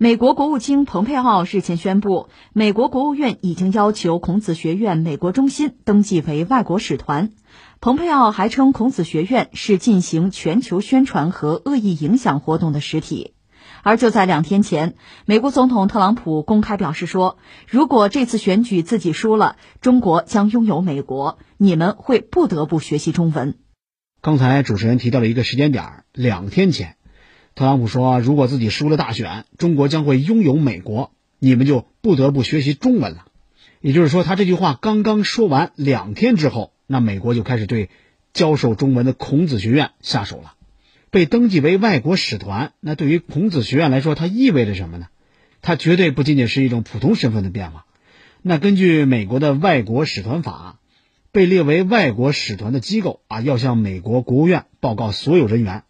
美国国务卿蓬佩奥日前宣布，美国国务院已经要求孔子学院美国中心登记为外国使团。蓬佩奥还称，孔子学院是进行全球宣传和恶意影响活动的实体。而就在两天前，美国总统特朗普公开表示说，如果这次选举自己输了，中国将拥有美国，你们会不得不学习中文。刚才主持人提到了一个时间点，两天前。特朗普说：“如果自己输了大选，中国将会拥有美国，你们就不得不学习中文了。”也就是说，他这句话刚刚说完，两天之后，那美国就开始对教授中文的孔子学院下手了。被登记为外国使团，那对于孔子学院来说，它意味着什么呢？它绝对不仅仅是一种普通身份的变化。那根据美国的外国使团法，被列为外国使团的机构啊，要向美国国务院报告所有人员。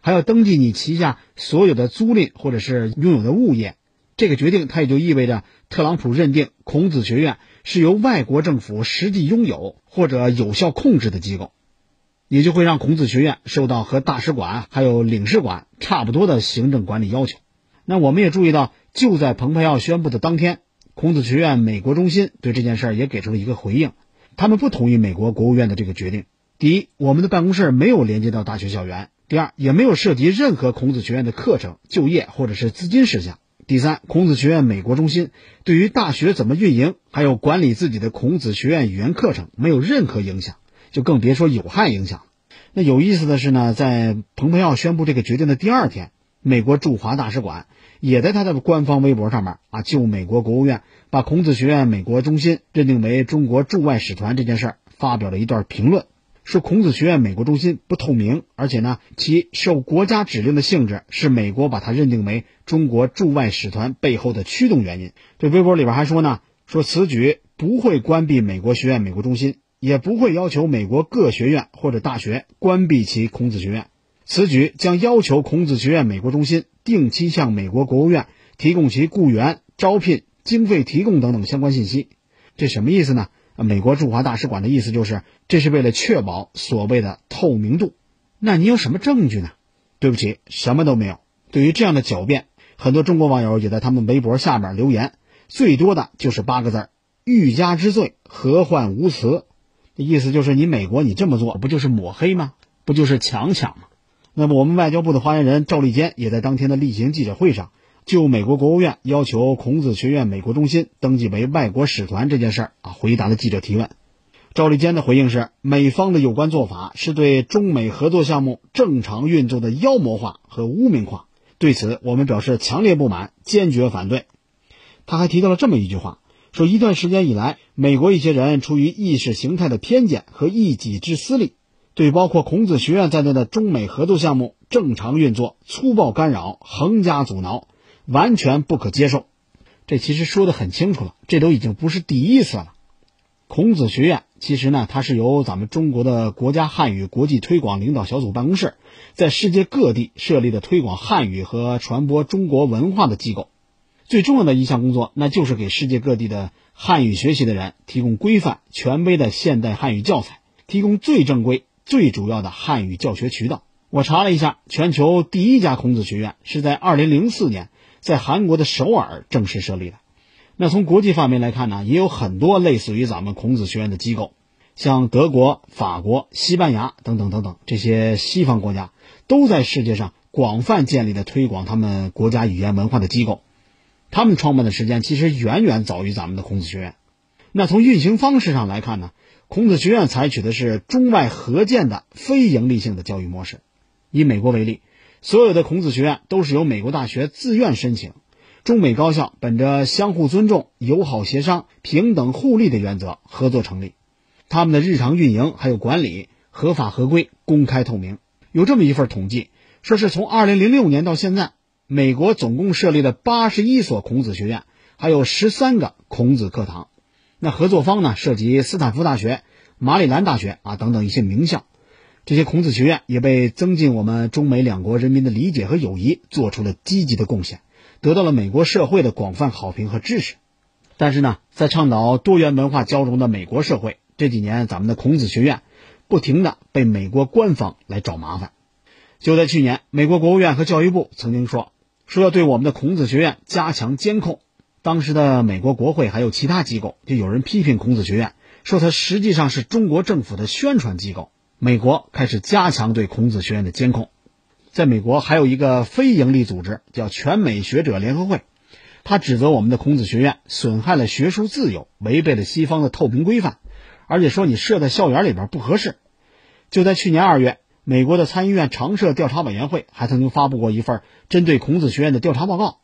还要登记你旗下所有的租赁或者是拥有的物业，这个决定它也就意味着特朗普认定孔子学院是由外国政府实际拥有或者有效控制的机构，也就会让孔子学院受到和大使馆还有领事馆差不多的行政管理要求。那我们也注意到，就在蓬佩奥宣布的当天，孔子学院美国中心对这件事儿也给出了一个回应，他们不同意美国国务院的这个决定。第一，我们的办公室没有连接到大学校园。第二，也没有涉及任何孔子学院的课程、就业或者是资金事项。第三，孔子学院美国中心对于大学怎么运营，还有管理自己的孔子学院语言课程没有任何影响，就更别说有害影响。那有意思的是呢，在蓬佩奥宣布这个决定的第二天，美国驻华大使馆也在他的官方微博上面啊，就美国国务院把孔子学院美国中心认定为中国驻外使团这件事儿发表了一段评论。说孔子学院美国中心不透明，而且呢，其受国家指令的性质是美国把它认定为中国驻外使团背后的驱动原因。这微博里边还说呢，说此举不会关闭美国学院美国中心，也不会要求美国各学院或者大学关闭其孔子学院。此举将要求孔子学院美国中心定期向美国国务院提供其雇员、招聘、经费提供等等相关信息。这什么意思呢？美国驻华大使馆的意思就是，这是为了确保所谓的透明度。那你有什么证据呢？对不起，什么都没有。对于这样的狡辩，很多中国网友也在他们微博下面留言，最多的就是八个字儿：“欲加之罪，何患无辞？”意思就是你美国你这么做不就是抹黑吗？不就是强抢吗？那么我们外交部的发言人赵立坚也在当天的例行记者会上。就美国国务院要求孔子学院美国中心登记为外国使团这件事儿啊，回答了记者提问。赵立坚的回应是：美方的有关做法是对中美合作项目正常运作的妖魔化和污名化，对此我们表示强烈不满，坚决反对。他还提到了这么一句话：说一段时间以来，美国一些人出于意识形态的偏见和一己之私利，对包括孔子学院在内的中美合作项目正常运作粗暴干扰、横加阻挠。完全不可接受，这其实说的很清楚了，这都已经不是第一次了。孔子学院其实呢，它是由咱们中国的国家汉语国际推广领导小组办公室在世界各地设立的推广汉语和传播中国文化的机构。最重要的一项工作，那就是给世界各地的汉语学习的人提供规范、权威的现代汉语教材，提供最正规、最主要的汉语教学渠道。我查了一下，全球第一家孔子学院是在二零零四年。在韩国的首尔正式设立的。那从国际方面来看呢，也有很多类似于咱们孔子学院的机构，像德国、法国、西班牙等等等等这些西方国家，都在世界上广泛建立了推广他们国家语言文化的机构。他们创办的时间其实远远早于咱们的孔子学院。那从运行方式上来看呢，孔子学院采取的是中外合建的非盈利性的教育模式。以美国为例。所有的孔子学院都是由美国大学自愿申请，中美高校本着相互尊重、友好协商、平等互利的原则合作成立。他们的日常运营还有管理合法合规、公开透明。有这么一份统计，说是从2006年到现在，美国总共设立了81所孔子学院，还有13个孔子课堂。那合作方呢，涉及斯坦福大学、马里兰大学啊等等一些名校。这些孔子学院也被增进我们中美两国人民的理解和友谊做出了积极的贡献，得到了美国社会的广泛好评和支持。但是呢，在倡导多元文化交融的美国社会，这几年咱们的孔子学院不停的被美国官方来找麻烦。就在去年，美国国务院和教育部曾经说，说要对我们的孔子学院加强监控。当时的美国国会还有其他机构，就有人批评孔子学院，说它实际上是中国政府的宣传机构。美国开始加强对孔子学院的监控。在美国还有一个非营利组织叫全美学者联合会，他指责我们的孔子学院损害了学术自由，违背了西方的透明规范，而且说你设在校园里边不合适。就在去年二月，美国的参议院常设调查委员会还曾经发布过一份针对孔子学院的调查报告。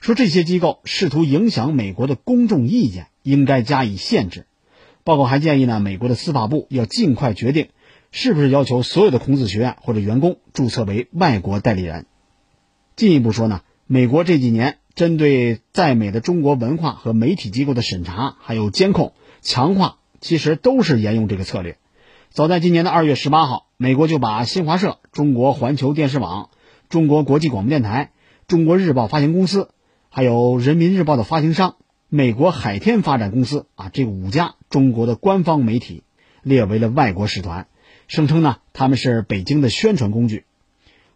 说这些机构试图影响美国的公众意见，应该加以限制。报告还建议呢，美国的司法部要尽快决定，是不是要求所有的孔子学院或者员工注册为外国代理人。进一步说呢，美国这几年针对在美的中国文化和媒体机构的审查还有监控强化，其实都是沿用这个策略。早在今年的二月十八号，美国就把新华社、中国环球电视网、中国国际广播电台、中国日报发行公司。还有人民日报的发行商美国海天发展公司啊，这五家中国的官方媒体列为了外国使团，声称呢他们是北京的宣传工具。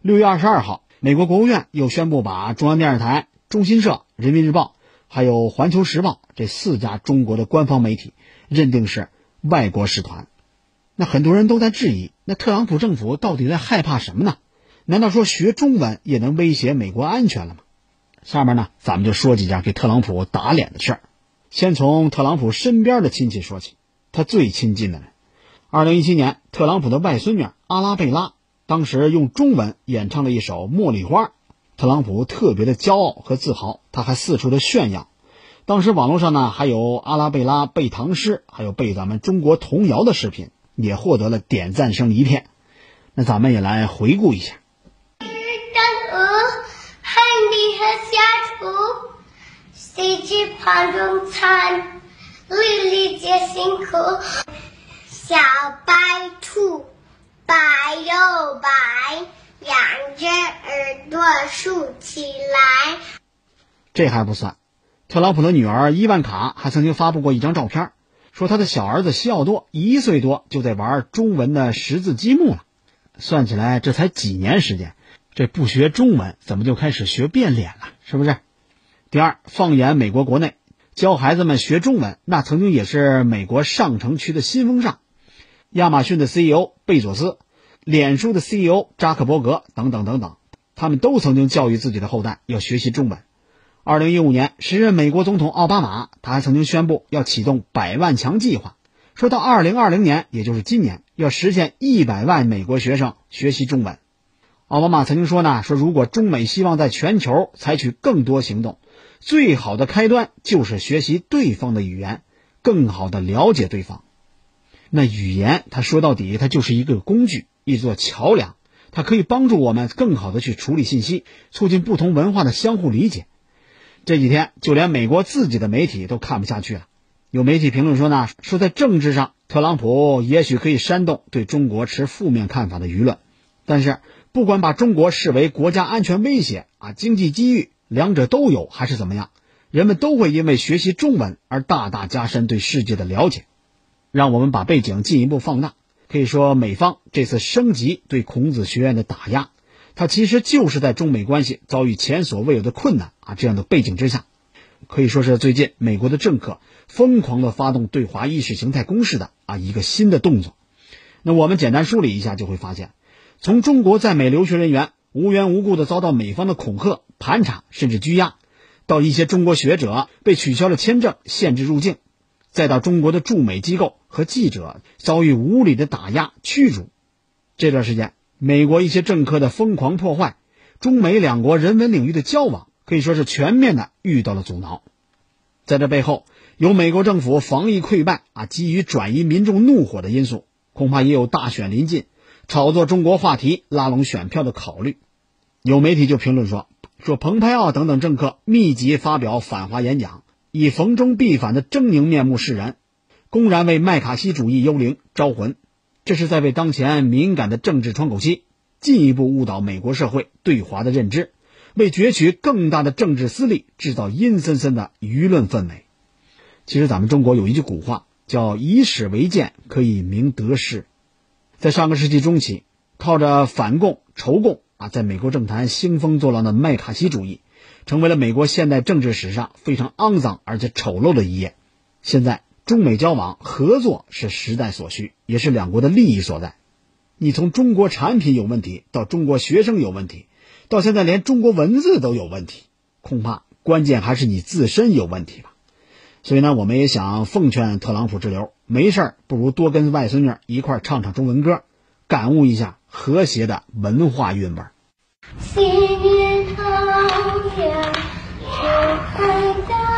六月二十二号，美国国务院又宣布把中央电视台、中新社、人民日报还有环球时报这四家中国的官方媒体认定是外国使团。那很多人都在质疑，那特朗普政府到底在害怕什么呢？难道说学中文也能威胁美国安全了吗？下面呢，咱们就说几件给特朗普打脸的事儿。先从特朗普身边的亲戚说起，他最亲近的人。二零一七年，特朗普的外孙女阿拉贝拉当时用中文演唱了一首《茉莉花》，特朗普特别的骄傲和自豪，他还四处的炫耀。当时网络上呢，还有阿拉贝拉背唐诗，还有背咱们中国童谣的视频，也获得了点赞声一片。那咱们也来回顾一下。四季花中餐，粒粒皆辛苦。小白兔，白又白，两只耳朵竖起来。这还不算，特朗普的女儿伊万卡还曾经发布过一张照片，说他的小儿子西奥多一岁多就在玩中文的识字积木了。算起来，这才几年时间，这不学中文怎么就开始学变脸了？是不是？第二，放眼美国国内，教孩子们学中文，那曾经也是美国上城区的新风尚。亚马逊的 CEO 贝佐斯，脸书的 CEO 扎克伯格等等等等，他们都曾经教育自己的后代要学习中文。二零一五年，时任美国总统奥巴马，他还曾经宣布要启动百万强计划，说到二零二零年，也就是今年，要实现一百万美国学生学习中文。奥巴马曾经说呢，说如果中美希望在全球采取更多行动。最好的开端就是学习对方的语言，更好的了解对方。那语言，它说到底，它就是一个工具，一座桥梁，它可以帮助我们更好的去处理信息，促进不同文化的相互理解。这几天，就连美国自己的媒体都看不下去了。有媒体评论说呢，说在政治上，特朗普也许可以煽动对中国持负面看法的舆论，但是不管把中国视为国家安全威胁啊，经济机遇。两者都有还是怎么样？人们都会因为学习中文而大大加深对世界的了解。让我们把背景进一步放大，可以说美方这次升级对孔子学院的打压，它其实就是在中美关系遭遇前所未有的困难啊这样的背景之下，可以说是最近美国的政客疯狂的发动对华意识形态攻势的啊一个新的动作。那我们简单梳理一下，就会发现，从中国在美留学人员。无缘无故的遭到美方的恐吓、盘查，甚至拘押；到一些中国学者被取消了签证、限制入境；再到中国的驻美机构和记者遭遇无理的打压、驱逐。这段时间，美国一些政客的疯狂破坏，中美两国人文领域的交往可以说是全面的遇到了阻挠。在这背后，有美国政府防疫溃败啊，急于转移民众怒火的因素，恐怕也有大选临近。炒作中国话题拉拢选票的考虑，有媒体就评论说：“说蓬佩奥等等政客密集发表反华演讲，以逢中必反的狰狞面目示人，公然为麦卡锡主义幽灵招魂，这是在为当前敏感的政治窗口期进一步误导美国社会对华的认知，为攫取更大的政治私利制造阴森森的舆论氛围。”其实，咱们中国有一句古话叫“以史为鉴，可以明得失”。在上个世纪中期，靠着反共、仇共啊，在美国政坛兴风作浪的麦卡锡主义，成为了美国现代政治史上非常肮脏而且丑陋的一页。现在，中美交往合作是时代所需，也是两国的利益所在。你从中国产品有问题，到中国学生有问题，到现在连中国文字都有问题，恐怕关键还是你自身有问题吧。所以呢，我们也想奉劝特朗普之流，没事儿不如多跟外孙女一块唱唱中文歌，感悟一下和谐的文化韵味。新年好呀，祝贺大